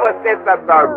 Você, Satanás.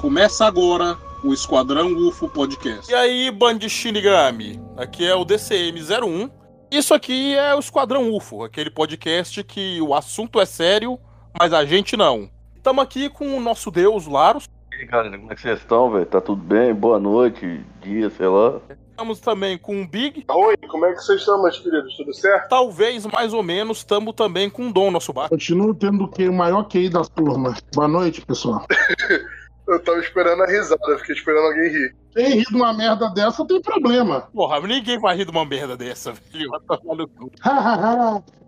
Começa agora o Esquadrão UFO Podcast. E aí, Band Shinigami? Aqui é o DCM01. Isso aqui é o Esquadrão UFO, aquele podcast que o assunto é sério, mas a gente não. Estamos aqui com o nosso deus, Laros. E aí, galera, como é que vocês estão, velho? Tá tudo bem? Boa noite, dia, sei lá. Estamos também com o Big. Oi, como é que vocês estão, meus queridos? Tudo certo? Talvez, mais ou menos, estamos também com o Dom, nosso bar. Continuo tendo que o maior QI da turma. Boa noite, pessoal. Eu tava esperando a risada, eu fiquei esperando alguém rir. Quem ri de uma merda dessa tem problema. Porra, ninguém vai rir de uma merda dessa, velho. Vai tomar no cu.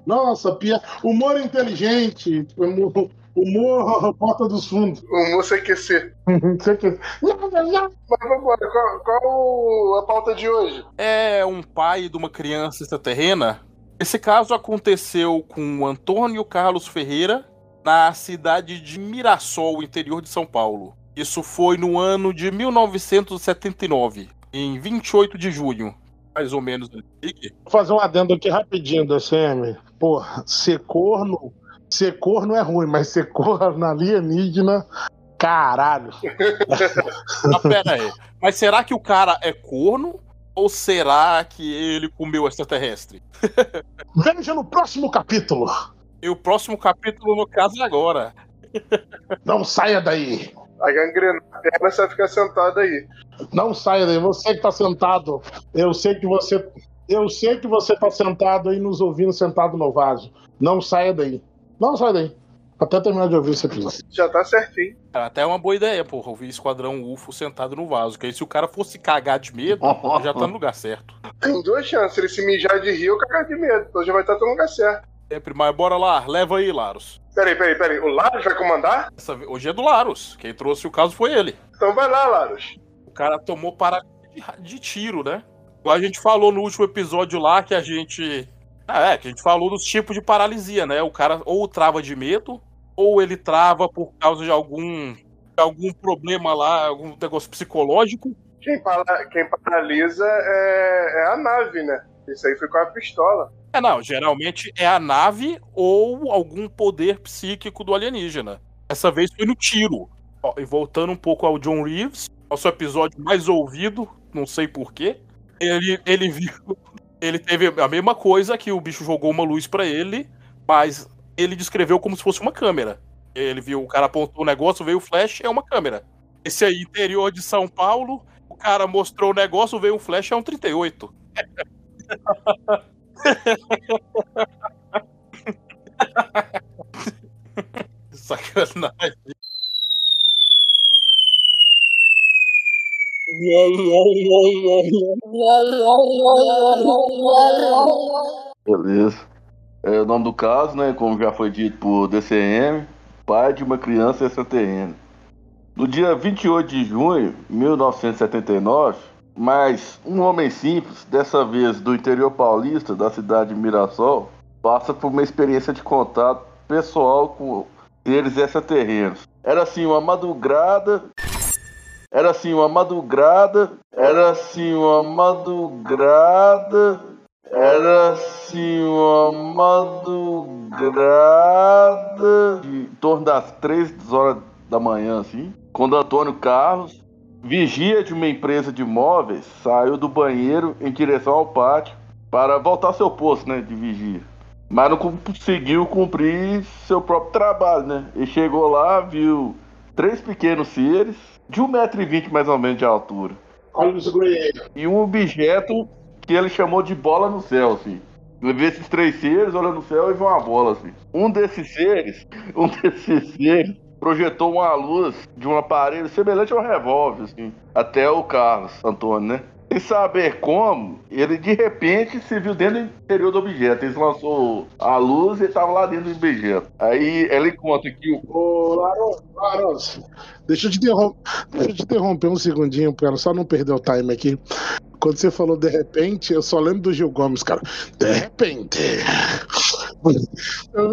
Nossa, pia... humor inteligente, humor, humor porta dos fundos. O moço é aquecer. Sei que- Mas vambora, qual, qual a pauta de hoje? É um pai de uma criança extraterrena. Esse caso aconteceu com o Antônio Carlos Ferreira na cidade de Mirassol, interior de São Paulo. Isso foi no ano de 1979, em 28 de junho, mais ou menos. Big? Vou fazer um adendo aqui rapidinho, DCM. Porra, ser corno. Ser corno é ruim, mas ser corno alienígena, caralho. Ah, pera aí. Mas será que o cara é corno? Ou será que ele comeu extraterrestre? Veja no próximo capítulo. E o próximo capítulo, no caso, é agora. Não saia daí. A gangrena, a perna você vai ficar sentada aí. Não saia daí. Você que tá sentado. Eu sei que você. Eu sei que você tá sentado aí nos ouvindo sentado no vaso. Não saia daí. Não saia daí. Até terminar de ouvir esse episódio. Já tá certinho. Cara, Até é uma boa ideia, porra, ouvir Esquadrão UFO sentado no vaso. Que aí se o cara fosse cagar de medo, já tá no lugar certo. Tem duas chances, ele se mijar de rir ou cagar de medo. Então já vai estar no lugar certo. Sempre, mas bora lá, leva aí, Laros. Peraí, peraí, peraí. O Laros vai comandar? Essa hoje é do Laros. Quem trouxe o caso foi ele. Então vai lá, Laros. O cara tomou para de, de tiro, né? Igual a gente falou no último episódio lá que a gente. Ah, é, que a gente falou dos tipos de paralisia, né? O cara ou trava de medo, ou ele trava por causa de algum. algum problema lá, algum negócio psicológico. Quem, para- quem paralisa é... é a nave, né? Isso aí foi com a pistola. É, não, geralmente é a nave ou algum poder psíquico do alienígena. Essa vez foi no tiro. Ó, e voltando um pouco ao John Reeves, nosso episódio mais ouvido, não sei porquê. Ele, ele viu. Ele teve a mesma coisa que o bicho jogou uma luz pra ele, mas ele descreveu como se fosse uma câmera. Ele viu, o cara apontou o negócio, veio o flash, é uma câmera. Esse aí, interior de São Paulo, o cara mostrou o negócio, veio um flash, é um 38. Sacanagem. Beleza. É, o nome do caso, né, como já foi dito por DCM, pai de uma criança extraterrena. No dia 28 de junho de 1979, mais um homem simples, dessa vez do interior paulista, da cidade de Mirassol, passa por uma experiência de contato pessoal com seres extraterrenos. Era assim uma madrugada. Era assim uma madrugada. Era assim uma madrugada. Era assim uma madrugada. Em torno das 3 horas da manhã, assim. Quando Antônio Carlos, vigia de uma empresa de móveis, saiu do banheiro em direção ao pátio para voltar ao seu posto, né, de vigia. Mas não conseguiu cumprir seu próprio trabalho, né? Ele chegou lá, viu três pequenos seres, de 1,20m mais ou menos de altura. Olha. E um objeto que ele chamou de bola no céu, assim. Ele vê esses três seres, olha no céu e vê uma bola, assim. Um desses seres, um desses seres, projetou uma luz de um aparelho semelhante a um revólver, assim, até o Carlos Antônio, né? Sem saber como, ele de repente se viu dentro do interior do objeto. Ele lançou a luz e estava lá dentro do objeto. Aí ele conta que o. Ô, Laros, Laros, deixa eu te interromper, deixa eu te interromper um segundinho, cara, só não perder o time aqui. Quando você falou de repente, eu só lembro do Gil Gomes, cara. De repente. Eu,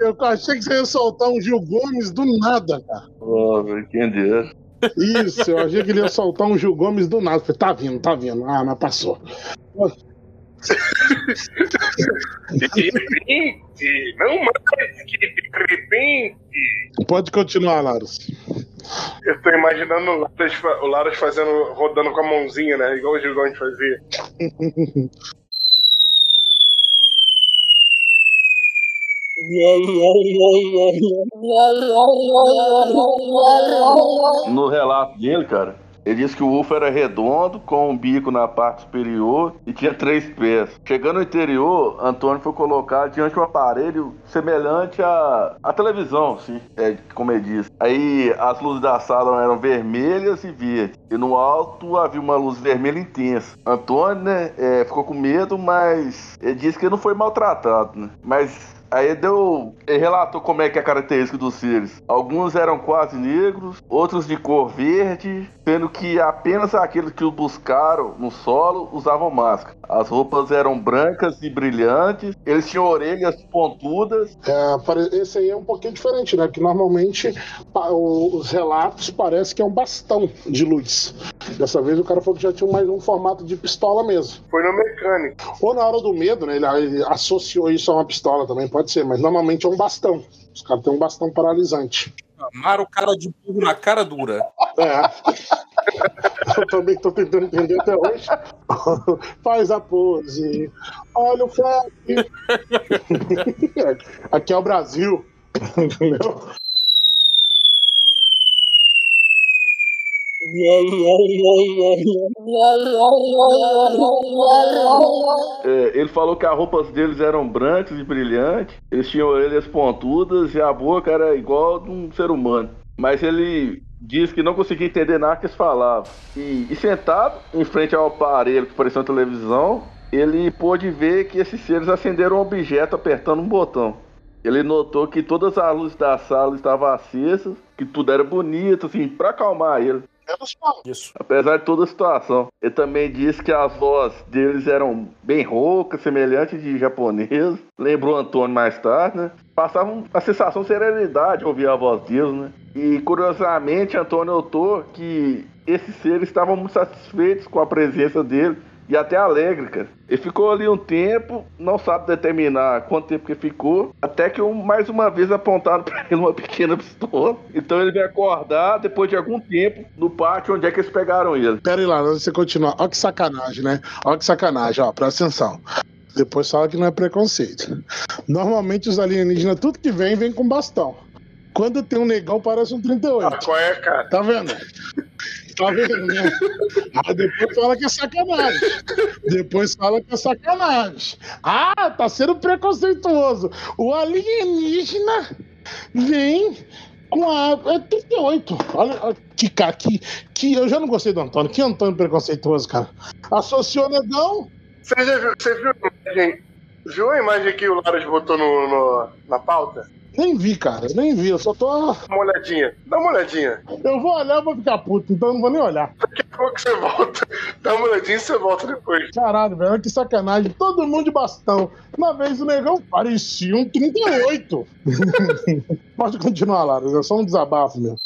eu achei que você ia soltar um Gil Gomes do nada, cara. Oh, dera. Isso, eu achei que ele ia soltar um Gil Gomes do nada. Falei, tá vindo, tá vindo. Ah, mas passou. De repente, não mais que de repente. Pode continuar, Laros. Eu tô imaginando o Laras fazendo, rodando com a mãozinha, né? Igual o Gilgão fazia. No relato dele, cara, ele disse que o UFO era redondo, com um bico na parte superior e tinha três pés. Chegando no interior, Antônio foi colocado diante de um aparelho semelhante à, à televisão, assim, é, como ele disse. Aí as luzes da sala eram vermelhas e verdes. E no alto havia uma luz vermelha intensa. Antônio, né, é, ficou com medo, mas ele disse que não foi maltratado, né? Mas Aí deu. Ele relatou como é que é a característica dos seres. Alguns eram quase negros, outros de cor verde, sendo que apenas aqueles que o buscaram no solo usavam máscara. As roupas eram brancas e brilhantes, eles tinham orelhas pontudas. É, esse aí é um pouquinho diferente, né? Que normalmente os relatos parecem que é um bastão de luz. Dessa vez o cara falou que já tinha mais um formato de pistola mesmo. Foi no mecânico. Ou na hora do medo, né? Ele, ele associou isso a uma pistola também, pode ser, mas normalmente é um bastão. Os caras têm um bastão paralisante. Amaram o cara de burro na cara dura. É. Eu também tô tentando entender até hoje. Faz a pose. Olha o flash. Aqui é o Brasil. Entendeu? É, ele falou que as roupas deles eram brancas e brilhantes, eles tinham orelhas pontudas e a boca era igual de um ser humano. Mas ele diz que não conseguia entender nada que eles falavam. E, e sentado em frente ao aparelho que parecia uma televisão, ele pôde ver que esses seres acenderam um objeto apertando um botão. Ele notou que todas as luzes da sala estavam acesas, que tudo era bonito, assim, pra acalmar ele. Menos mal. Isso. Apesar de toda a situação. Ele também disse que as vozes deles eram bem roucas, semelhantes de japonês. Lembrou Antônio mais tarde, né? Passavam a sensação de serenidade ao ouvir a voz deles, né? E curiosamente, Antônio notou que esses seres estavam muito satisfeitos com a presença dele e até alegre, cara. Ele ficou ali um tempo, não sabe determinar quanto tempo que ficou, até que um, mais uma vez apontaram pra ele uma pequena pistola. Então ele veio acordar depois de algum tempo no pátio onde é que eles pegaram ele. Pera aí lá, antes de você continuar. Olha que sacanagem, né? Olha que sacanagem, ó, presta atenção. Depois fala que não é preconceito. Normalmente os alienígenas, tudo que vem, vem com bastão. Quando tem um negão, parece um 38. Ah, qual é, cara? Tá vendo? Tá vendo, né? Depois fala que é sacanagem. Depois fala que é sacanagem. Ah, tá sendo preconceituoso. O alienígena vem com a. É 38. Olha, que que, que. Eu já não gostei do Antônio. Que Antônio preconceituoso, cara. Associou negão. Você já viu, você viu a imagem? Viu a imagem que o Laras botou no, no- na pauta? Nem vi, cara. Nem vi. Eu só tô. Dá uma olhadinha. Dá uma olhadinha. Eu vou olhar, eu vou ficar puto, então eu não vou nem olhar. Daqui a pouco você volta. Dá uma olhadinha e você volta depois. Caralho, velho, que sacanagem. Todo mundo de bastão. Uma vez o negão parecia um 38. Pode continuar, Lara. É só um desabafo, meu.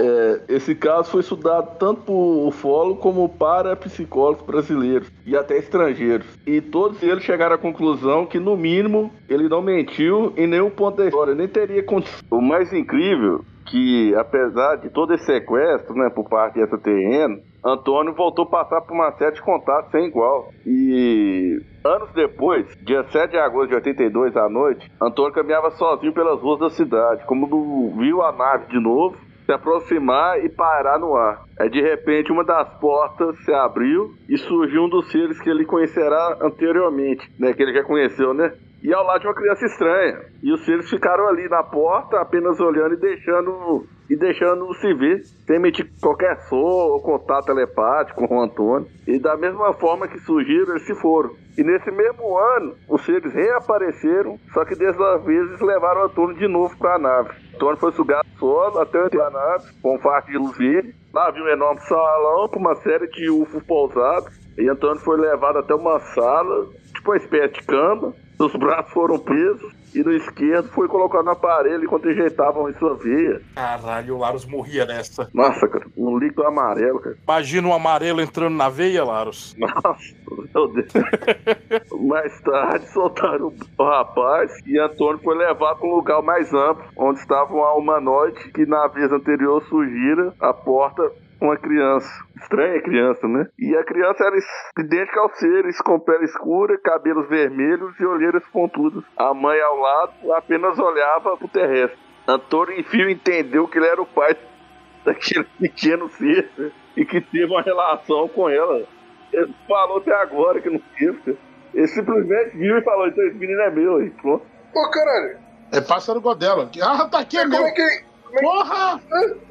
É, esse caso foi estudado tanto por ufólogos como para psicólogos brasileiros e até estrangeiros. E todos eles chegaram à conclusão que, no mínimo, ele não mentiu em nenhum ponto da história, nem teria condição. O mais incrível que, apesar de todo esse sequestro, né, por parte dessa TN, Antônio voltou a passar por uma série de contatos sem igual. E anos depois, dia 7 de agosto de 82 à noite, Antônio caminhava sozinho pelas ruas da cidade, como viu a nave de novo se aproximar e parar no ar. Aí de repente uma das portas se abriu e surgiu um dos seres que ele conhecerá anteriormente, né? Que ele já conheceu, né? e ao lado de uma criança estranha. E os seres ficaram ali na porta, apenas olhando e deixando e deixando se ver, sem emitir qualquer som ou contato telepático com o Antônio. E da mesma forma que surgiram, eles se foram. E nesse mesmo ano, os seres reapareceram, só que dessa vez levaram Antônio de novo para a nave. Antônio foi sugado solo até a nave, com um fardo de luz verde. Lá havia um enorme salão com uma série de UFOs pousados. E Antônio foi levado até uma sala, tipo uma espécie de cama. Os braços foram presos e no esquerdo foi colocado no aparelho enquanto injetavam em sua veia. Caralho, o Larus morria nessa. Nossa, cara, um líquido amarelo, cara. Imagina um amarelo entrando na veia, Larus. Nossa, meu Deus. mais tarde soltaram o rapaz e Antônio foi levado para um lugar mais amplo, onde estava uma humanoide que na vez anterior surgira a porta uma criança. Estranha criança, né? E a criança era idêntica aos seres, com pele escura, cabelos vermelhos e olheiras pontudas. A mãe ao lado apenas olhava pro terrestre. Antônio, enfim, entendeu que ele era o pai daquele pequeno ser né? e que teve uma relação com ela. Ele falou até agora que não teve. Ele simplesmente viu e falou: então esse menino é meu. E pronto. Pô, caralho. É pássaro Godela. Ah, tá aqui, é Como meu. é que. Porra!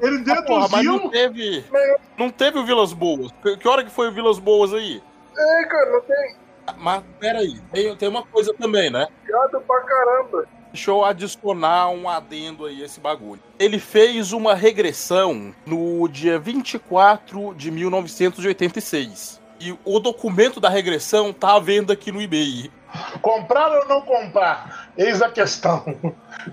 Ele Ah, porra, mas não teve. Não teve o Vilas Boas. Que hora que foi o Vilas Boas aí? É, cara, não tem Mas peraí, tem, tem uma coisa também, né? gado pra caramba. Deixa eu adicionar um adendo aí a esse bagulho. Ele fez uma regressão no dia 24 de 1986. E o documento da regressão tá à venda aqui no eBay. Comprar ou não comprar? Eis a questão.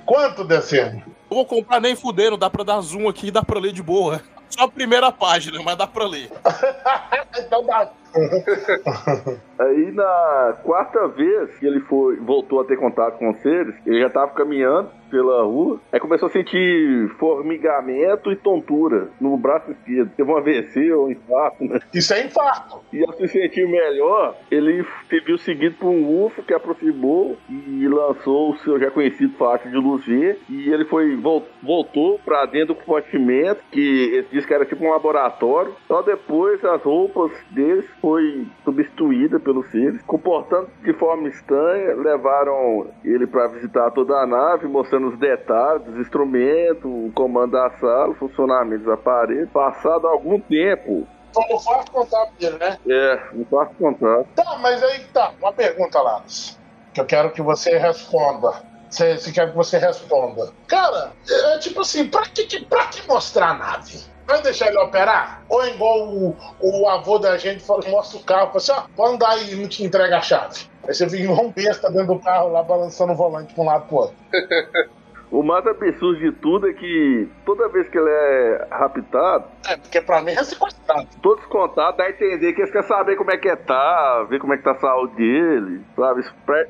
Quanto descendo? Não vou comprar nem fudendo, dá pra dar zoom aqui dá pra ler de boa. Só a primeira página, mas dá pra ler. Então dá. Aí na quarta vez que ele foi, voltou a ter contato com os seres, ele já tava caminhando pela rua, aí começou a sentir formigamento e tontura no braço esquerdo. Teve um AVC ou um infarto, né? Isso é infarto. E ao se sentir melhor, ele se viu seguido por um UFO que aproximou e lançou o seu já conhecido faixa de luz V. E ele foi vol- voltou para dentro do compartimento, que ele disse que era tipo um laboratório. Só depois as roupas deles foi substituída pelos seres, comportando de forma estranha. Levaram ele para visitar toda a nave, mostrando os detalhes, os instrumentos, o comando da sala, o funcionamento dos aparelhos. Passado algum tempo, Foi no farto contato dele, né? é, um quarto contato. Tá, mas aí tá. Uma pergunta, Laros. Que eu quero que você responda. Você, você quer que você responda. Cara, é, é tipo assim, pra que- pra que mostrar a nave? Vai deixar ele operar? Ou é igual o, o avô da gente fala, mostra o carro, fala assim, ó, pode andar aí e não te entrega a chave. Aí você igual um besta dentro do carro lá balançando o volante pra um lado pro outro. O mais absurdo de tudo é que toda vez que ele é raptado, É, porque pra mim é sequestrado. todos os contatos dá a entender que eles querem saber como é que é tá, ver como é que tá a saúde dele, sabe?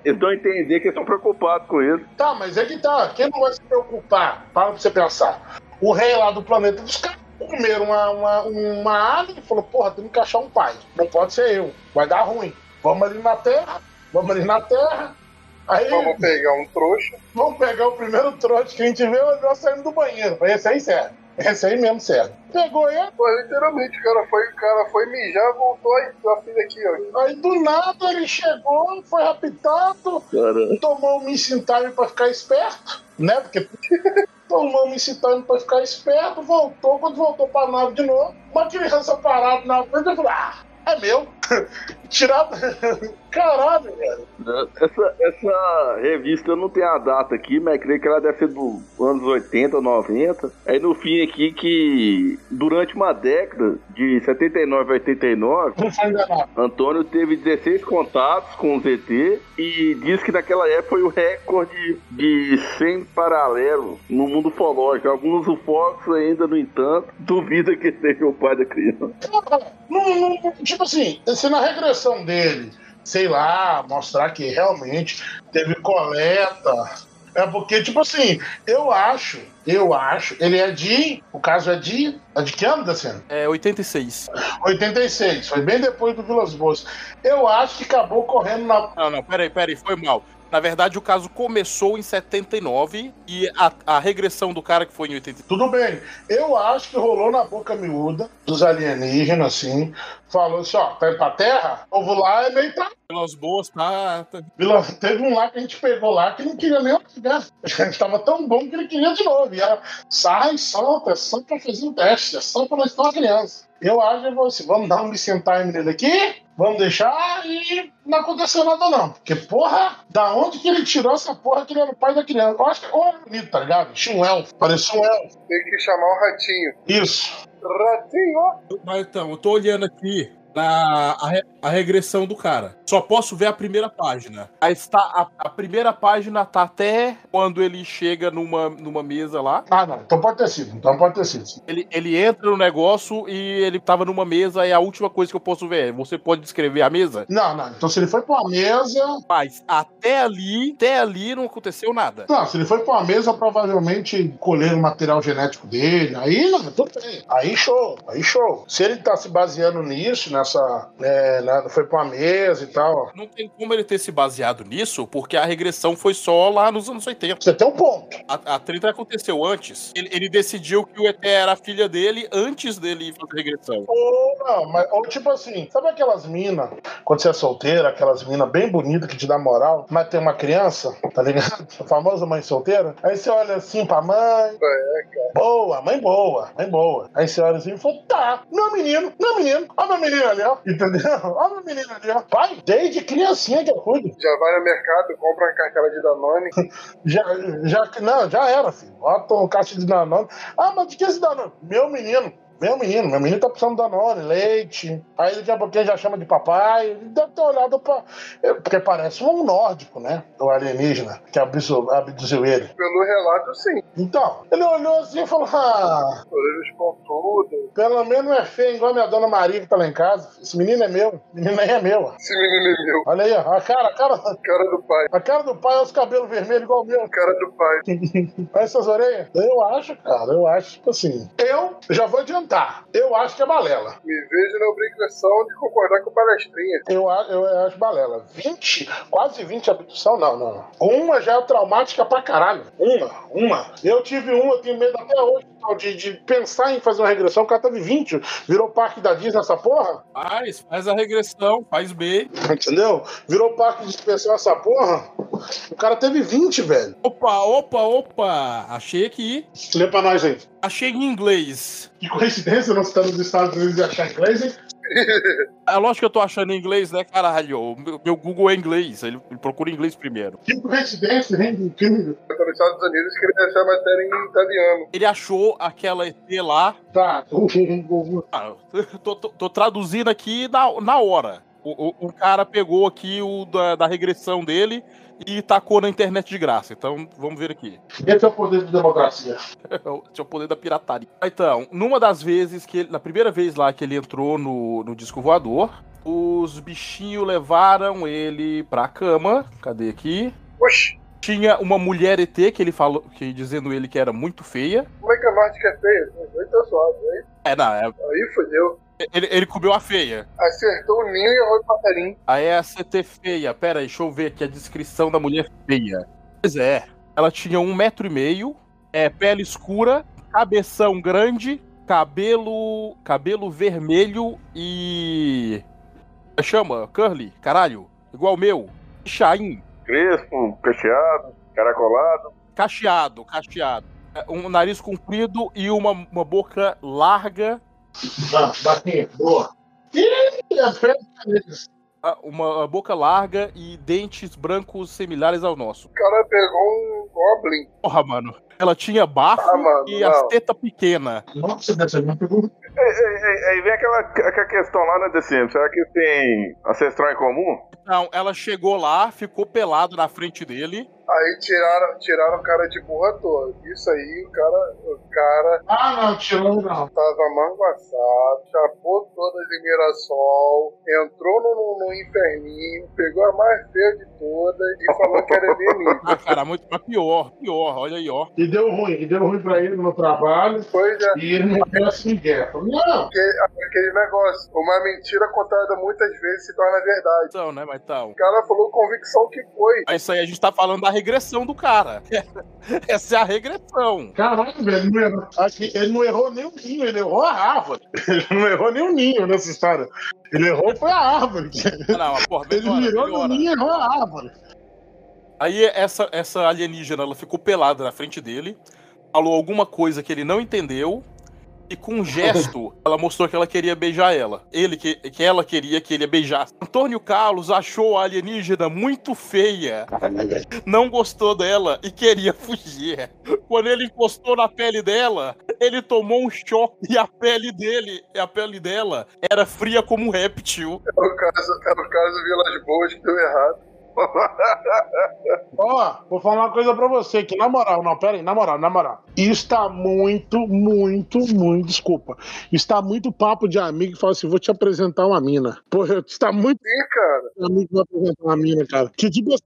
Eles dão a entender que eles estão preocupados com ele. Tá, mas é que tá. Quem não vai se preocupar? Para pra você pensar. O rei lá do planeta dos caras comeram uma, uma, uma alien e falou: porra, tem que achar um pai. Não pode ser eu. Vai dar ruim. Vamos ali na Terra. Vamos ali na Terra. Aí Vamos pegar um trouxa. vamos pegar o primeiro trote que a gente vê nós saindo do banheiro. Esse aí serve. Esse aí mesmo serve. Pegou ele, Pô, literalmente, o cara foi, o cara foi mijar, voltou e filha aqui, ó. aí do nada ele chegou, foi raptado, Cara, tomou um Missing Time pra ficar esperto, né? Porque tomou Missing Time pra ficar esperto, voltou, quando voltou pra nave de novo, uma criança parada na frente, eu falei, ah, é meu. Tirado. Caralho, velho. essa, essa revista não tem a data aqui, mas creio que ela deve ser dos anos 80 ou 90. Aí no fim aqui que durante uma década, de 79 a 89, Não foi enganado. Antônio teve 16 contatos com o ZT e diz que naquela época foi o recorde de 100 paralelos no mundo ufológico. Alguns ufólogos ainda, no entanto, duvidam que seja o pai da criança. Não, não, tipo assim, se na regressão dele, sei lá, mostrar que realmente teve coleta. É porque, tipo assim, eu acho, eu acho, ele é de. O caso é de. É de que ano, Daciano? É 86. 86, foi bem depois do Vilas Boas. Eu acho que acabou correndo na. Não, não, peraí, peraí, foi mal. Na verdade, o caso começou em 79 e a, a regressão do cara que foi em 83. Tudo bem. Eu acho que rolou na boca miúda dos alienígenas, assim. Falou assim, ó, tá indo pra terra? O povo lá é meio pra... Pelas boas, tá. tá- Teve um lá que a gente pegou lá que não queria nem pegar. A gente tava tão bom que ele queria de novo. E era, sai, solta, é só pra fazer um teste, é só pra nós ter uma criança. Eu acho que eu vou assim, vamos dar um missing time nele aqui, vamos deixar e não aconteceu nada não. Porque, porra, da onde que ele tirou essa porra que ele era o pai da criança? Eu acho que ou era bonito, tá ligado? Tinha um elfo, parecia um elfo. Tem que chamar o ratinho. Isso. Ratinho! Mas então, eu tô olhando aqui na a, re- a regressão do cara. Só posso ver a primeira página. Aí está a, a primeira página tá até quando ele chega numa, numa mesa lá. Ah, não, então pode ter sido, então pode ter sido. Ele, ele entra no negócio e ele tava numa mesa e a última coisa que eu posso ver é, você pode descrever a mesa? Não, não, então se ele foi pra uma mesa, Mas até ali, até ali não aconteceu nada. Não, se ele foi pra uma mesa, provavelmente colher o material genético dele. Aí, não, tudo bem. Aí show, aí show. Se ele tá se baseando nisso, nessa. né, foi pra uma mesa e tal. Não tem como ele ter se baseado nisso, porque a regressão foi só lá nos anos 80. Você tem um ponto. A, a treta aconteceu antes. Ele, ele decidiu que o ET era a filha dele antes dele fazer regressão. Ou não, mas, ou tipo assim, sabe aquelas minas, quando você é solteira, aquelas minas bem bonitas que te dá moral, mas tem uma criança, tá ligado? A famosa mãe solteira. Aí você olha assim pra mãe. Boa, mãe boa, mãe boa. Aí você olha assim e fala, tá, meu menino, meu menino, ó meu menino ali, ó. Entendeu? Ó meu menino ali, ó. Pai, desde criancinha que eu cuido. Já vai no mercado, compra uma cartela de Danone. Já, já, não, já era, filho. Bota um caixa de Danone. Ah, mas de que esse Danone? Meu menino. Meu menino, meu menino tá precisando de Danone, leite. Aí daqui a pouquinho já chama de papai. Ele deve ter olhado pra. Porque parece um nórdico, né? O alienígena que abduziu, abduziu ele. Pelo relato, sim. Então, ele olhou assim e falou: Ah, Orelhas pontudas. pelo menos não é feio igual a minha dona Maria que tá lá em casa. Esse menino é meu. Esse menino aí é meu. Esse menino é meu. Olha aí, ó. A cara, a cara. Cara do pai. A cara do pai é os cabelos vermelhos igual o meu. Cara do pai. Olha essas orelhas. Eu acho, cara, eu acho, tipo assim. Eu já vou adiantar. Eu acho que é balela. Me vejo na obrigação de concordar com o palestrinha. Eu, a- eu acho balela. 20, quase 20 abdução, não, não. não. Uma já é traumática pra caralho. Uma, uma. Eu tive uma, eu tenho medo até hoje de, de pensar em fazer uma regressão. O cara teve 20, virou parque da Disney essa porra. Faz, faz a regressão, faz B. Entendeu? Virou parque de expressão essa porra. O cara teve 20, velho. Opa, opa, opa! Achei aqui. Lê pra nós aí. Achei em inglês. Que coincidência, nós estamos nos Estados Unidos e achar inglês, hein? É lógico que eu tô achando em inglês, né, caralho? O Meu, meu Google é inglês, ele, ele procura inglês primeiro. Que coincidência, hein? Incrível. Eu tô nos Estados Unidos queria deixar a matéria em italiano. Ele achou aquela ET lá. Tá. Ah, tô, tô- tô traduzindo aqui na, na hora. O, o, o cara pegou aqui o da, da regressão dele e tacou na internet de graça. Então, vamos ver aqui. Esse é o poder de democracia. Esse é o poder da pirataria. Então, numa das vezes que ele, na primeira vez lá que ele entrou no, no disco voador, os bichinhos levaram ele pra cama. Cadê aqui? Oxi, Tinha uma mulher ET que ele falou, que dizendo ele que era muito feia. como é que a Marte é feia? Tá suave, aí, É, não, é- aí fodeu. Ele, ele comeu a feia. Acertou o ninho e errou o passarinho. Aí é a CT feia. Pera aí, deixa eu ver aqui a descrição da mulher feia. Pois é, ela tinha um metro e meio, é, pele escura, cabeção grande, cabelo cabelo vermelho e... Como é Chama, curly, caralho, igual o meu. Chain, Crespo, cacheado, caracolado. cacheado, cacheado. É, Um nariz comprido e uma, uma boca larga, Ah, batinha, boa. Ih, feio. ah, uma boca larga e dentes brancos similares ao nosso. O cara pegou um Goblin. Porra, mano. Ela tinha bafo Ah, mano, e as não. tetas pequenas. Nossa, dessa aí me pegou. Aí vem aquela, aquela questão lá, né, DCM? Será que tem ancestral em comum? Então, ela chegou lá, ficou pelado na frente dele. Aí tiraram, tiraram o cara de burra toda. Isso aí, o cara, o cara Ah, não, tirou não. tava manguaçado, chapou todas em Mirassol, entrou no, no, no inferninho, pegou a mais feia de todas e falou que era alienígena. Ah, cara, muito mas pior, pior, olha aí, ó. E deu ruim, e deu ruim pra ele no trabalho. Pois é, E ele não deu assim guerra. Não, aquele, aquele negócio. Uma mentira contada muitas vezes se torna verdade. Então, né, mas então. O cara falou com convicção que foi. Mas Isso aí a gente tá falando da regressão do cara. Essa é a regressão. caralho, velho. Não errou. Acho que ele não errou nem o ninho, ele errou a árvore. Ele não errou nem o ninho nessa história. Ele errou foi a árvore. Não, mas, porra, Ele melhora, virou melhora. no ninho e errou a árvore. Aí essa, essa alienígena, ela ficou pelada na frente dele, falou alguma coisa que ele não entendeu, e com um gesto, ela mostrou que ela queria beijar ela. Ele que, que ela queria que ele beijasse. Antônio Carlos achou a alienígena muito feia, não gostou dela e queria fugir. Quando ele encostou na pele dela, ele tomou um choque e a pele dele, a pele dela, era fria como um réptil. É o caso, é o caso Boas que deu errado. Ó, vou falar uma coisa pra você, que na moral, não, pera aí, na moral, na moral. Está muito, muito, muito, desculpa. Está muito papo de amigo que fala assim, vou te apresentar uma mina. Porra, está muito Ih, cara, amigo que vai apresentar uma mina, cara. Que tipo, eu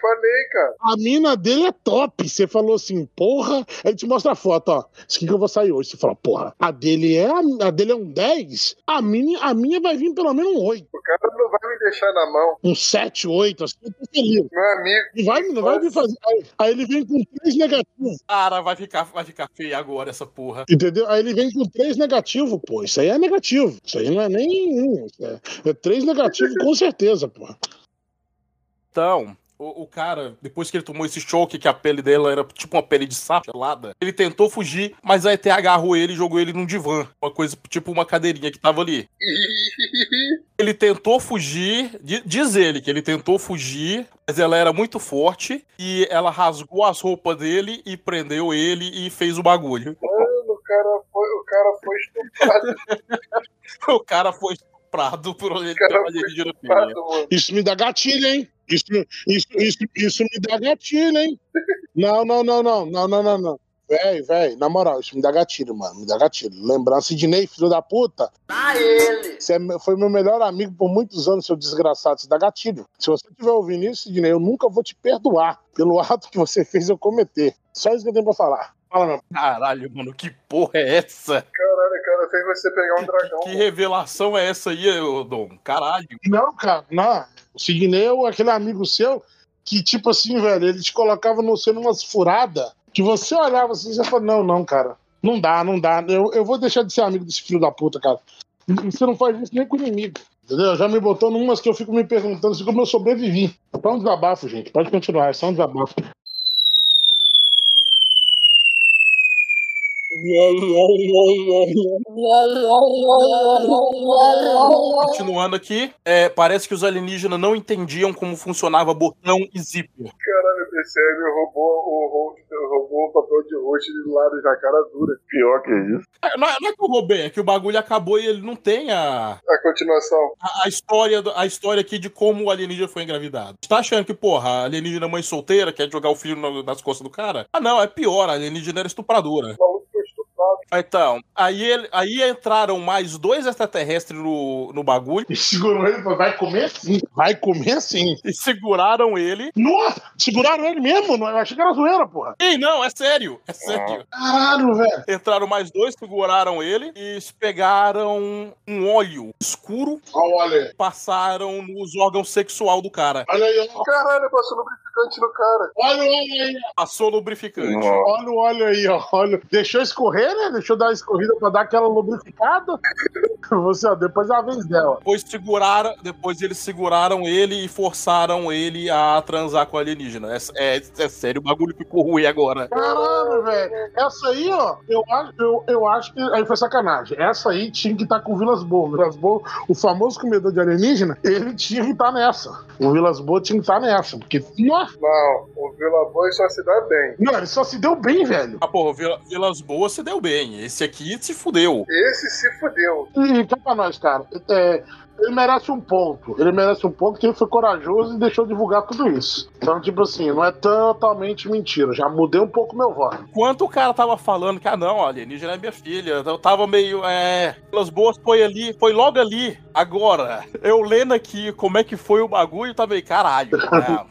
falei, cara. a mina dele é top. Você falou assim, porra, ele te mostra a foto, ó. Isso aqui que eu vou sair hoje. Você fala, porra, a dele é, a dele é um 10, a minha, a minha vai vir pelo menos um 8. O cara não vai me deixar na mão. Um 7, 8, assim, eu tô feliz. Meu amigo. Não vai, não vai me fazer. Aí, aí ele vem com três negativos. Cara, vai ficar, vai ficar feio agora essa porra. Entendeu? Aí ele vem com três negativos, pô. Isso aí é negativo. Isso aí não é nem um. É, é três negativos, com certeza, pô. Então, o, o cara, depois que ele tomou esse choque, que a pele dela era tipo uma pele de sapo gelada, ele tentou fugir, mas a ET agarrou ele e jogou ele num divã. Uma coisa tipo uma cadeirinha que tava ali. Ele tentou fugir, di- diz ele que ele tentou fugir, mas ela era muito forte e ela rasgou as roupas dele e prendeu ele e fez o bagulho. Mano, o cara foi, o cara foi estuprado, O cara foi estuprado por ele cara pela foi alienígena estuprado, feia. mano. Isso me dá gatilho, hein? Isso, isso, isso, isso me dá gatilho, hein? Não, não, não, não, não, não, não, não. Véi, véi, na moral, isso me dá gatilho, mano. Me dá gatilho. Lembrar, Sidney, filho da puta. Ah, ele! Você é foi meu melhor amigo por muitos anos, seu desgraçado. Isso dá gatilho. Se você estiver ouvindo isso, Sidney, eu nunca vou te perdoar pelo ato que você fez eu cometer. Só isso que eu tenho pra falar. Fala, meu. Caralho, mano, que porra é essa? Cara, fez você pegar um dragão. Que revelação é essa aí, ô Dom? Caralho. Não, cara, não. O Sidney é aquele amigo seu que, tipo assim, velho, ele te colocava no você numas furadas que você olhava assim e você falava, não, não, cara. Não dá, não dá. Eu, eu vou deixar de ser amigo desse filho da puta, cara. Você não faz isso nem com o inimigo. Entendeu? Já me botou numas que eu fico me perguntando assim, como eu sobrevivi. É só um desabafo, gente. Pode continuar, é só um desabafo. Continuando aqui, é, parece que os alienígenas não entendiam como funcionava botão e zíper. Caralho, o DCM roubou o, roubou, roubou o papel de rosto de lado na cara dura. Pior que isso. É, Não é, não é que eu roubei, é que o bagulho acabou e ele não tem a, A continuação. a, a história, a história aqui de como o alienígena foi engravidado. Você tá achando que, porra, a alienígena mãe solteira quer jogar o filho nas costas do cara? Ah, não, é pior, a alienígena era estupradora. Maluco foi estuprado. Então, aí, ele- aí entraram mais dois extraterrestres no, no bagulho E segurou ele e falou, vai comer sim. Vai comer sim. e seguraram ele. Nossa, seguraram ele mesmo? Não, Eu achei que era zoeira, porra. Ei, não, é sério, é sério. Caralho, velho. Entraram mais dois, seguraram ele e pegaram um óleo escuro, Olha aí. passaram nos órgãos sexual do cara. Olha aí, ó. Caralho, passou lubrificante no cara. Olha o óleo aí, Passou lubrificante. Olha o óleo aí, ó. Olha. Deixou escorrer, né? Deixou dar uma escorrida pra dar aquela lubrificada. Você, ó, depois é a vez dela. Depois seguraram, depois eles seguraram ele e forçaram ele a transar com a alienígena. É, é- é sério, o bagulho ficou ruim agora. Caralho, velho. Essa aí, ó, eu acho, eu, eu acho que. Aí foi sacanagem. Essa aí tinha que estar com o Vilas Boas. O Vilas Boas, o famoso comedor de alienígena, ele tinha que estar nessa. O Vilas Boas tinha que estar nessa. Porque, Não, o Vila Boy só se dá bem. não, ele só se deu bem, velho. Ah, porra, Vila- Vilas Boas se deu bem. Bem. Esse aqui se fudeu. Esse se fudeu. E cá pra nós, cara. É, ele merece um ponto. Ele merece um ponto porque ele foi corajoso e deixou divulgar tudo isso. Então, tipo assim, não é totalmente mentira. Já mudei um pouco meu voto. Enquanto o cara tava falando que, ah, não, a alienígena é minha filha, eu tava meio, é, pelas boas foi ali, foi logo ali. Agora, eu lendo aqui como é que foi o bagulho, tá meio, caralho, né?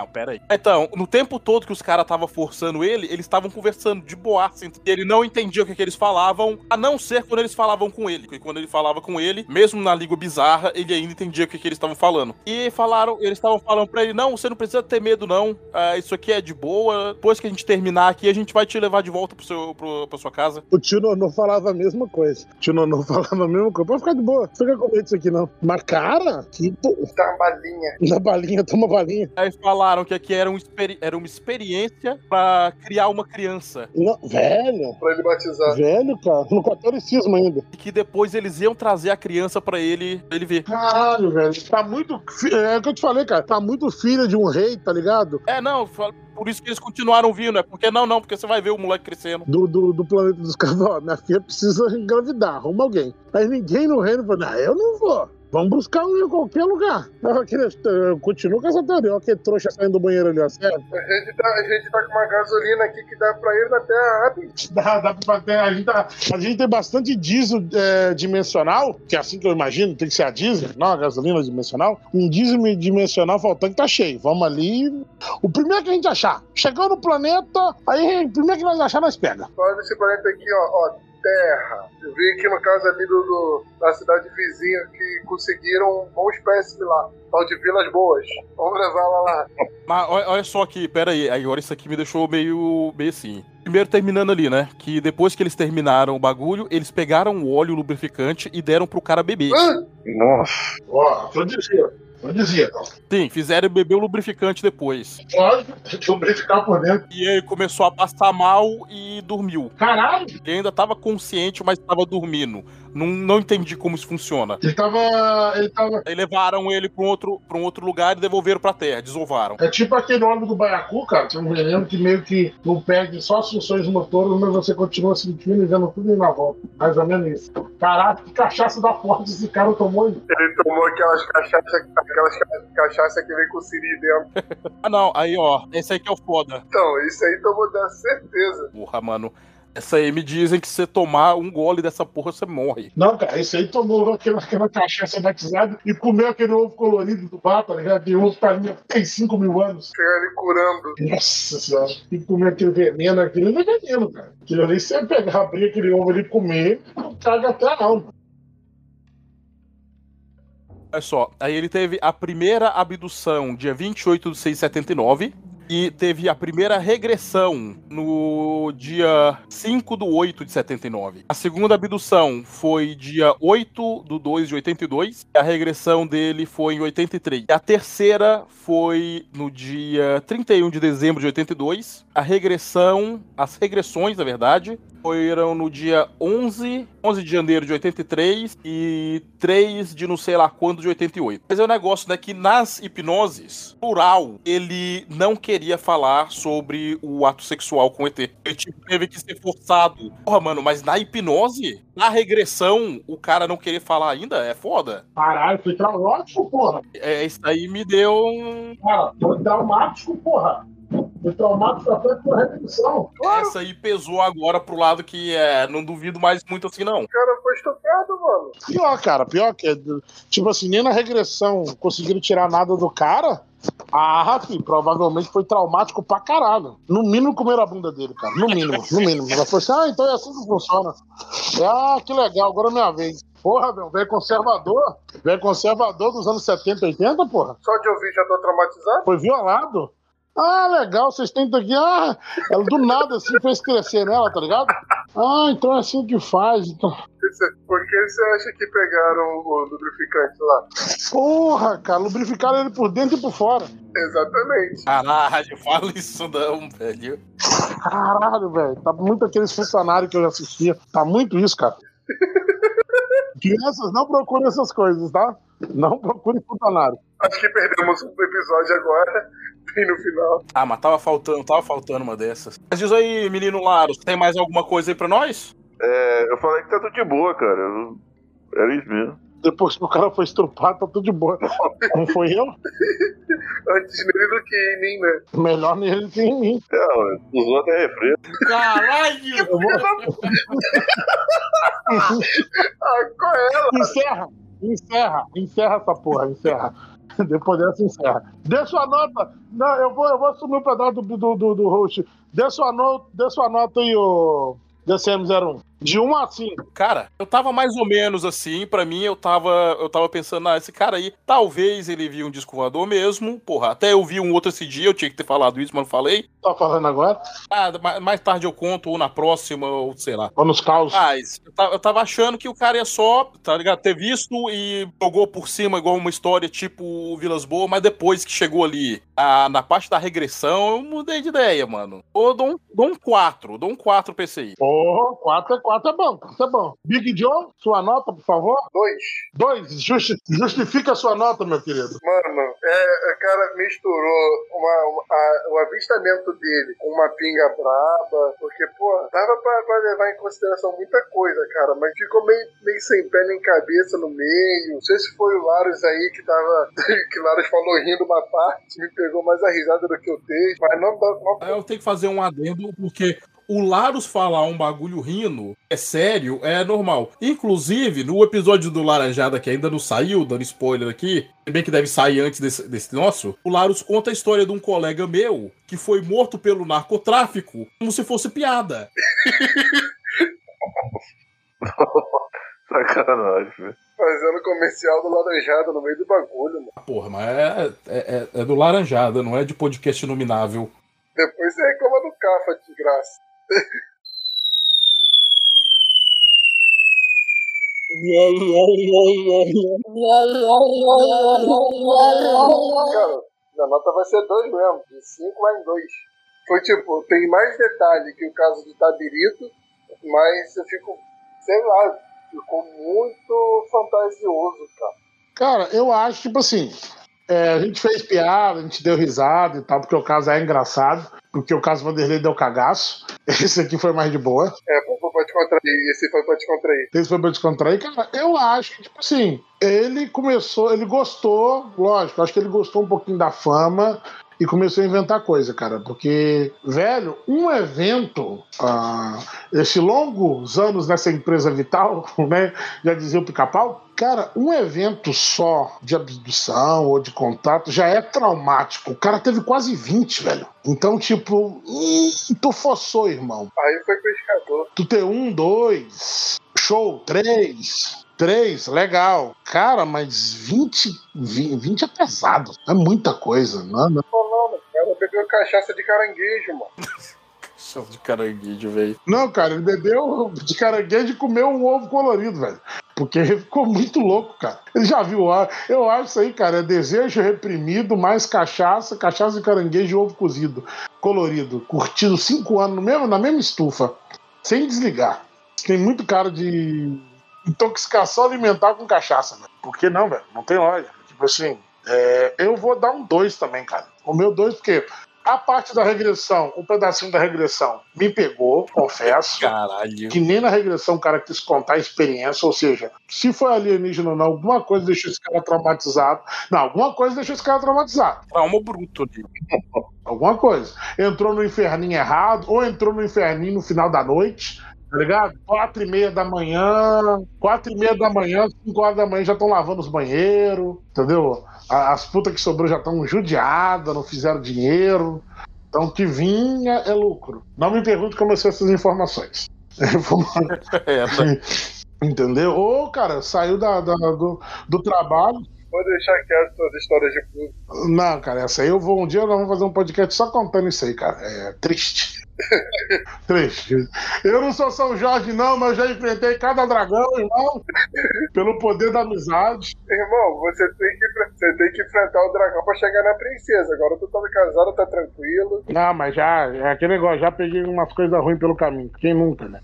Não, pera aí. Então, no tempo todo que os caras estavam forçando ele, eles estavam conversando de boa. Assim, e ele não entendia o que, que eles falavam, a não ser quando eles falavam com ele. Porque quando ele falava com ele, mesmo na língua bizarra, ele ainda entendia o que, que eles estavam falando. E falaram, eles estavam falando pra ele: não, você não precisa ter medo, não. Ah, isso aqui é de boa. Depois que a gente terminar aqui, a gente vai te levar de volta pro seu, pro, pra sua casa. O tio Nonô falava a mesma coisa. O tio Nonô falava a mesma coisa. Pode ficar de boa. Você quer comer isso aqui, não. Mas, cara, que. pô, Tá uma balinha. Na balinha, toma balinha. Aí falaram que aqui era, um experi- era uma experiência pra criar uma criança. Não, velho. Pra ele batizar. Velho, cara. No catolicismo ainda. E que depois eles iam trazer a criança pra ele, pra ele ver. Caralho, velho. Tá muito. fi- É o que eu te falei, cara. Tá muito filho de um rei, tá ligado? É, não, por isso que eles continuaram vindo, é porque não, não, porque você vai ver o moleque crescendo. Do, do, do planeta dos caras. Ó, minha filha precisa engravidar, arruma alguém. Aí ninguém no reino falou: não, eu não vou. Vamos buscar um em qualquer lugar. Continuo com essa teoria. Olha que trouxa saindo do banheiro ali, ó. Sério. A gente, tá, a gente tá com uma gasolina aqui que dá pra ir na terra rápido. Dá, dá pra ter, a, gente tá- a gente tem bastante diesel é, dimensional, que é assim que eu imagino, tem que ser a diesel, não a gasolina dimensional. Um diesel dimensional faltando que tá cheio. Vamos ali. O primeiro que a gente achar. Chegou no planeta, aí o primeiro que nós achar, nós pega. Olha esse planeta aqui, ó. ó terra. Eu vi aqui no caso ali do, do- da cidade vizinha que conseguiram um bom espécime lá. Tal de Vilas Boas. Vamos levar ela lá. Mas olha, olha só aqui, pera aí, agora isso aqui me deixou meio, meio assim. Primeiro terminando ali, né? Que depois que eles terminaram o bagulho, eles pegaram o óleo lubrificante e deram pro cara beber. Hã? Nossa. Ó, eu dizia. Eu dizia. Sim, fizeram ele beber o lubrificante depois. Pode lubrificar por dentro. E aí começou a passar mal e dormiu. Caralho! Ele ainda tava consciente, mas tava dormindo. Não, não entendi como isso funciona. Ele tava. Ele tava. Aí levaram ele pra um outro, pra um outro lugar e devolveram pra terra, desovaram. É tipo aquele óleo do baiacu, cara, que é um veneno que meio que não perde só as funções motoras, mas você continua sentindo e vendo tudo na volta. Mais ou menos isso. Caraca, que cachaça da forte esse cara tomou. hein? Ele tomou aquelas cachaças, aquelas ca- cachaça que vem com siri dentro. Ah não, aí ó, esse aí que é o foda. Então, isso aí tomou da certeza. Porra, mano. Essa aí me dizem que se você tomar um gole dessa porra, você morre. Não, cara, esse aí tomou aquela, aquela cachaça batizada e comeu aquele ovo colorido do bar, tá ligado? Aquele ovo tá ali tem 5 mil anos. Chega ali curando. Nossa senhora. E comer aquele veneno, aquele não é veneno, cara. Aquilo ali, se você pegar, abrir aquele ovo ali e comer, caga até a alma. Olha só, aí ele teve a primeira abdução dia 28 de 679 e teve a primeira regressão no dia 5 do 8 de 79. A segunda abdução foi dia 8 do 2 de 82 e a regressão dele foi em 83. E a terceira foi no dia 31 de dezembro de 82. A regressão, as regressões, na verdade, foram no dia 11, 11 de janeiro de 83 e 3 de não sei lá quando de 88. Mas é um negócio, né, que nas hipnoses, plural, ele não queria falar sobre o ato sexual com o ET. Ele tipo, teve que ser forçado. Porra, mano, mas na hipnose, na regressão, o cara não querer falar ainda é foda. Caralho, foi traumático, porra. É, isso aí me deu um... Cara, foi traumático, porra. Foi traumático até por redenção. Essa aí pesou agora pro lado que é, não duvido mais muito assim, não. O cara foi estupendo, mano. Pior, cara, pior que é. Tipo assim, nem na regressão conseguiram tirar nada do cara. Ah, filho, provavelmente foi traumático pra caralho. No mínimo comer a bunda dele, cara. No mínimo, no mínimo. Ela falou assim: ah, então é assim que funciona. Ah, que legal, agora é minha vez. Porra, meu, velho conservador. Velho conservador dos anos 70, 80, porra. Só de ouvir já tô traumatizado. Foi violado. Ah, legal, vocês tentam aqui. Ah, ela do nada assim fez crescer nela, tá ligado? Ah, então é assim que faz. Então... Por que você acha que pegaram o lubrificante lá? Porra, cara, lubrificaram ele por dentro e por fora. Exatamente. Caralho, fala isso não, velho. Caralho, velho. Tá muito aqueles funcionários que eu já assistia. Tá muito isso, cara. Crianças, não procurem essas coisas, tá? Não procurem funcionário. Acho que perdemos um episódio agora, bem no final. Ah, mas tava faltando, tava faltando uma dessas. Mas diz aí, menino Laros, tem mais alguma coisa aí pra nós? É, eu falei que tá tudo de boa, cara. Eu- Era isso mesmo. Depois que o cara foi estrupado, tá tudo de boa. Não foi eu? Antes nele do que em mim, né? Melhor nele que em mim. É, ué, os outros é refresco. Caralho! Eu vou... Ah, qual é ela? Encerra, encerra, encerra essa porra, encerra. Depois dessa, encerra. Dê sua nota. Não, eu vou, eu vou assumir o pedaço do, do, do, do host. Dê sua, nota, dê sua nota aí, ô DCM01. De 1 a 5. Cara, eu tava mais ou menos assim, pra mim eu tava, eu tava pensando, ah, esse cara aí, talvez ele viu um disco voador mesmo, porra, até eu vi um outro esse dia, eu tinha que ter falado isso, mas não falei. Tá falando agora? Ah, ma- mais tarde eu conto, ou na próxima, ou sei lá. Ou nos caos. Mas eu tava, achando que o cara ia só, tá ligado? Ter visto e jogou por cima igual uma história tipo Vilas Boas, mas depois que chegou ali a- na parte da regressão, eu mudei de ideia, mano. Ou dou um, dou um 4, dou um 4 pra esse aí. Porra, 4 é 4 é bom, 4 é bom. Big John, sua nota, por favor. Dois. 2. Justi justifica a sua nota, meu querido. Mano, é, o cara misturou uma, uma- a- o avistamento dele com uma pinga braba, porque, pô, dava pra, pra levar em consideração muita coisa, cara, mas ficou meio, meio sem pé nem cabeça no meio. Não sei se foi o Larus aí que tava. que o Larus falou rindo uma parte, me pegou mais a risada do que o texto, mas não dá. Não, Aí eu tenho que fazer um adendo, porque o Larus falar um bagulho rindo é sério, é normal. Inclusive, no episódio do Laranjada, que ainda não saiu, dando spoiler aqui, bem que deve sair antes desse, desse nosso, o Larus conta a história de um colega meu que foi morto pelo narcotráfico como se fosse piada. Sacanagem, velho. fazendo comercial do Laranjada no meio do bagulho, mano. Porra, mas é, é, é- é do Laranjada, não é de podcast inominável. Depois você reclama do Cafa, de graça. Cara, minha nota vai ser 2 mesmo. De 5 vai em 2. Foi tipo, tem mais detalhe que o caso do Tabirito, mas eu fico, sei lá, ficou muito fantasioso, cara. Cara, eu acho, tipo assim, é, a gente fez piada, a gente deu risada e tal, porque o caso é engraçado, porque o caso Vanderlei deu cagaço. Esse aqui foi mais de boa. É, foi pra descontrair. Esse foi pra descontrair. Esse foi pra descontrair. Cara, eu acho que, tipo assim, ele começou, ele gostou, lógico, acho que ele gostou um pouquinho da fama e começou a inventar coisa, cara. Porque, velho, um evento, ah, esses longos anos nessa empresa vital, né? Já dizia o pica-pau, cara, um evento só de abdução ou de contato já é traumático. O cara teve quase 20, velho. Então, tipo, hum, tu forçou, irmão. Aí foi pescador. Tu ter um, dois, show, três, três, legal. Cara, mas 20, 20, 20 é pesado. É muita coisa, não, não. Não, cachaça de caranguejo, mano. Chão de caranguejo, velho. Não, cara, ele bebeu de caranguejo e comeu um ovo colorido, velho. Porque ele ficou muito louco, cara. Ele já viu, ah, eu acho isso aí, cara, é desejo reprimido, mais cachaça, cachaça de caranguejo e ovo cozido, colorido, curtido cinco anos no mesmo, na mesma estufa, sem desligar. Tem muito cara de intoxicação alimentar com cachaça, velho. Por que não, velho? Não tem lógica. Tipo assim, é, eu vou dar um dois também, cara. O meu dois, porque a parte da regressão, um pedacinho da regressão, me pegou, confesso. Caralho. Que nem na regressão o cara quis contar a experiência, ou seja, se foi alienígena ou não, alguma coisa deixou esse cara traumatizado. Não, alguma coisa deixou esse cara traumatizado. Trauma bruto ali. Alguma coisa. Entrou no inferninho errado, ou entrou no inferninho no final da noite, tá ligado? Quatro e meia da manhã, quatro e meia da manhã, cinco horas da manhã já estão lavando os banheiros, entendeu? As putas que sobrou já estão judiadas, não fizeram dinheiro. Então, o que vinha é lucro. Não me pergunte como eu sei essas informações. É, né? Entendeu? Ou, cara, saiu da, da- do, do trabalho. Vou deixar quieto todas as histórias de puto. Não, cara, essa aí eu vou. Um dia nós vamos fazer um podcast só contando isso aí, cara. É triste. triste. Eu não sou São Jorge, não, mas eu já enfrentei cada dragão, irmão. Pelo poder da amizade. Irmão, você tem, que, você tem que enfrentar o dragão pra chegar na princesa. Agora tu tá casado, tá tranquilo. Não, mas já, é aquele negócio, já peguei umas coisas ruins pelo caminho. Quem nunca, né?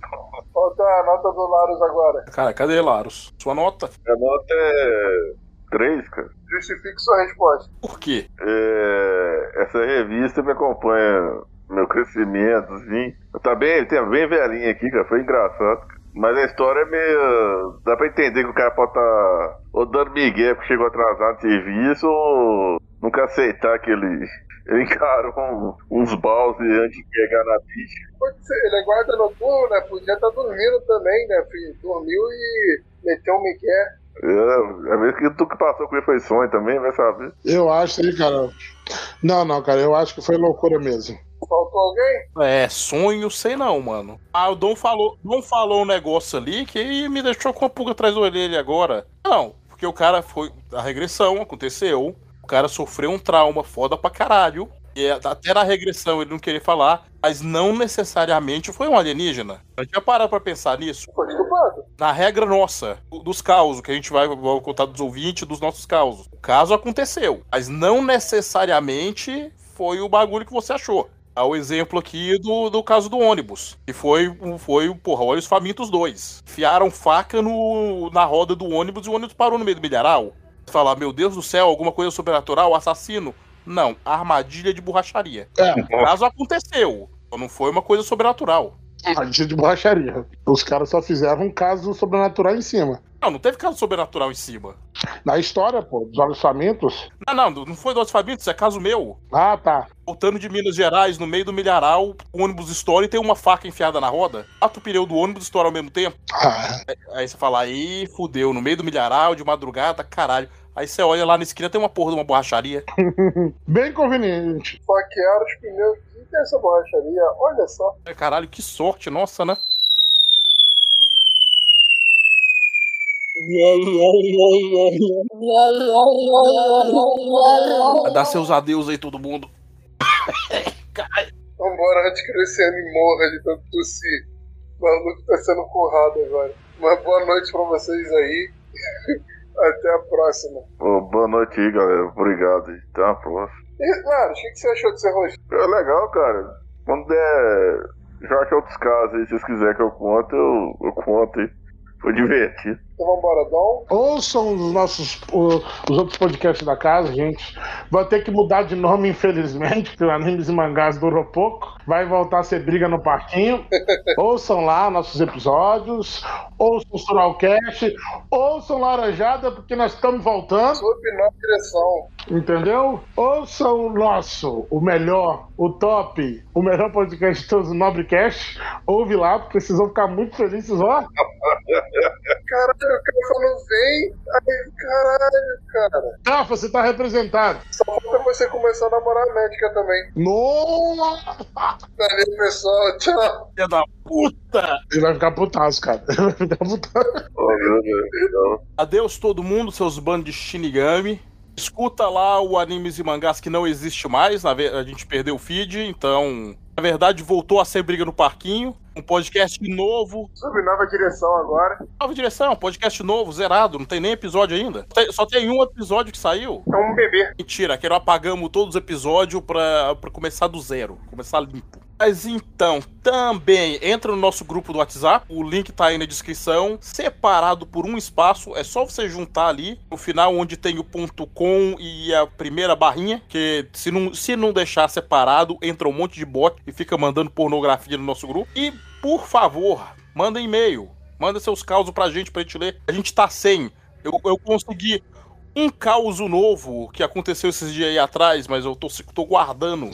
Falta a nota do Larus agora. Cara, cadê Larus? Sua nota? A nota é 3, cara. Justifique sua resposta. Por quê? É, essa revista me acompanha meu crescimento, assim. Tá bem, tá bem velhinha aqui, cara. Foi engraçado. cara. Mas a história é meio. Dá pra entender que o cara pode estar tá ou dando migué porque chegou atrasado no serviço ou quer aceitar que ele, ele encarou um, uns balls antes de pegar na bicha. Pode ser, ele é guarda noturno, né? Podia estar dormindo também, né, filho? Dormiu e meteu um migué. É, é mesmo que tu que passou com ele foi sonho também, vai saber. Eu acho aí, cara. Não, não, cara, eu acho que foi loucura mesmo. Faltou alguém? É, sonho, sei não, mano. Ah, o Dom falou, Dom falou um negócio ali que me deixou com a pulga atrás da orelha agora. Não, porque o cara foi. A regressão aconteceu. O cara sofreu um trauma foda pra caralho. E até na regressão ele não queria falar, mas não necessariamente foi um alienígena. A gente já parado pra pensar nisso. Foi. Na regra nossa, dos causos, que a gente vai, vai contar dos ouvintes, dos nossos causos. O caso aconteceu, mas não necessariamente foi o bagulho que você achou. É o exemplo aqui do, do caso do ônibus, que foi, foi porra, Olhos Famintos 2. Fiaram faca no, na roda do ônibus e o ônibus parou no meio do milharal. Falar, meu Deus do céu, alguma coisa sobrenatural, assassino. Não, armadilha de borracharia. É. O caso aconteceu, não foi uma coisa sobrenatural. Armadilha de borracharia. Os caras só fizeram um caso sobrenatural em cima. Não, não teve caso sobrenatural em cima. Na história, pô, dos olhos famintos. Não, não, não foi do Olhos Famintos, é caso meu. Ah, tá. Voltando de Minas Gerais, no meio do milharal, o ônibus estoura e tem uma faca enfiada na roda. Quatro pneu do ônibus estoura ao mesmo tempo. Ah, Aí você fala, aí fudeu, no meio do milharal, de madrugada, caralho. Aí você olha lá na esquina, tem uma porra de uma borracharia. bem conveniente. Faquearam os pneus e tem essa borracharia. Olha só. Ai, Caralho, que sorte, nossa, né? Dar seus adeus aí, todo mundo. Vambora antes que o Luciano morra de tanto tossir. O maluco tá sendo currado agora. Uma boa noite pra vocês aí. Até a próxima. Boa noite aí, galera. Obrigado. Até a próxima. E, claro, o que você achou desse rosto? É legal, cara. Quando der. Já que outros casos aí, se vocês quiserem que eu conte, eu, eu conto aí. Foi divertido. Então vambora, Dom. Ouçam os nossos o- os outros podcasts da casa, gente. Vai ter que mudar de nome, infelizmente, porque o Animes e Mangás durou pouco. Vai voltar a ser briga no parquinho. Ouçam lá nossos episódios. Ouçam o Suralcast. Ouçam Laranjada, porque nós estamos voltando. Sob nova direção. Entendeu? Ouçam o nosso, o melhor, o top, o melhor podcast de todos, o Nobrecast. Ouve lá, porque vocês vão ficar muito felizes, ó. Caralho, o cara falou vem. Aí, caralho, cara. Rafa, você tá representado. Só falta você começar a namorar a médica também. Nossa! Valeu, pessoal. Tchau. Filha da puta! Ele vai ficar putaço, cara. Ele vai ficar putaço. Ô, meu Deus. Não. Adeus todo mundo, seus bandos de Shinigami. Escuta lá o Animes e Mangás que não existe mais, a gente perdeu o feed, então, na verdade, voltou a ser briga no parquinho. Um podcast novo, Sob nova direção agora. nova direção, podcast novo, zerado, não tem nem episódio ainda. Só tem um episódio que saiu. É um bebê. Mentira, que nós apagamos todos os episódios pra, pra começar do zero, começar limpo. Mas então, também entra no nosso grupo do WhatsApp, o link tá aí na descrição, separado por um espaço, é só você juntar ali, no final onde tem o ponto .com e a primeira barrinha, que se não, se não deixar separado, entra um monte de bot e fica mandando pornografia no nosso grupo. E, por favor, manda e-mail, manda seus causos pra gente, pra gente ler. A gente tá sem, eu, eu consegui um caos novo que aconteceu esses dias aí atrás, mas eu tô, tô guardando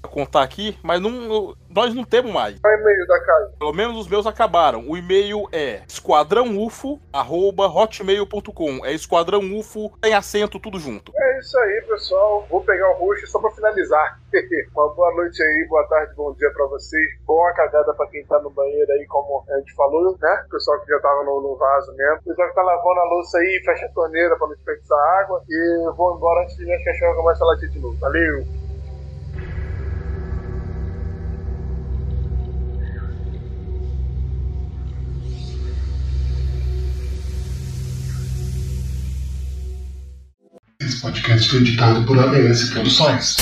pra contar aqui, mas não, nós não temos mais. Qual é o e-mail da casa? Pelo menos os meus acabaram. O e-mail é esquadrãoufo.hotmail.com. É esquadrãoufo, tem acento, tudo junto. É isso aí, pessoal. Vou pegar o roxo só pra finalizar. Uma boa noite aí, boa tarde, bom dia pra vocês. Boa cagada pra quem tá no banheiro aí, como a gente falou, né? O pessoal que já tava no, no vaso mesmo. O pessoal que tá lavando a louça aí, fecha a torneira pra não desperdiçar água. E vou embora antes de minhas cachorras começarem a latir de novo. Valeu! Esse podcast foi editado por ABS Produções.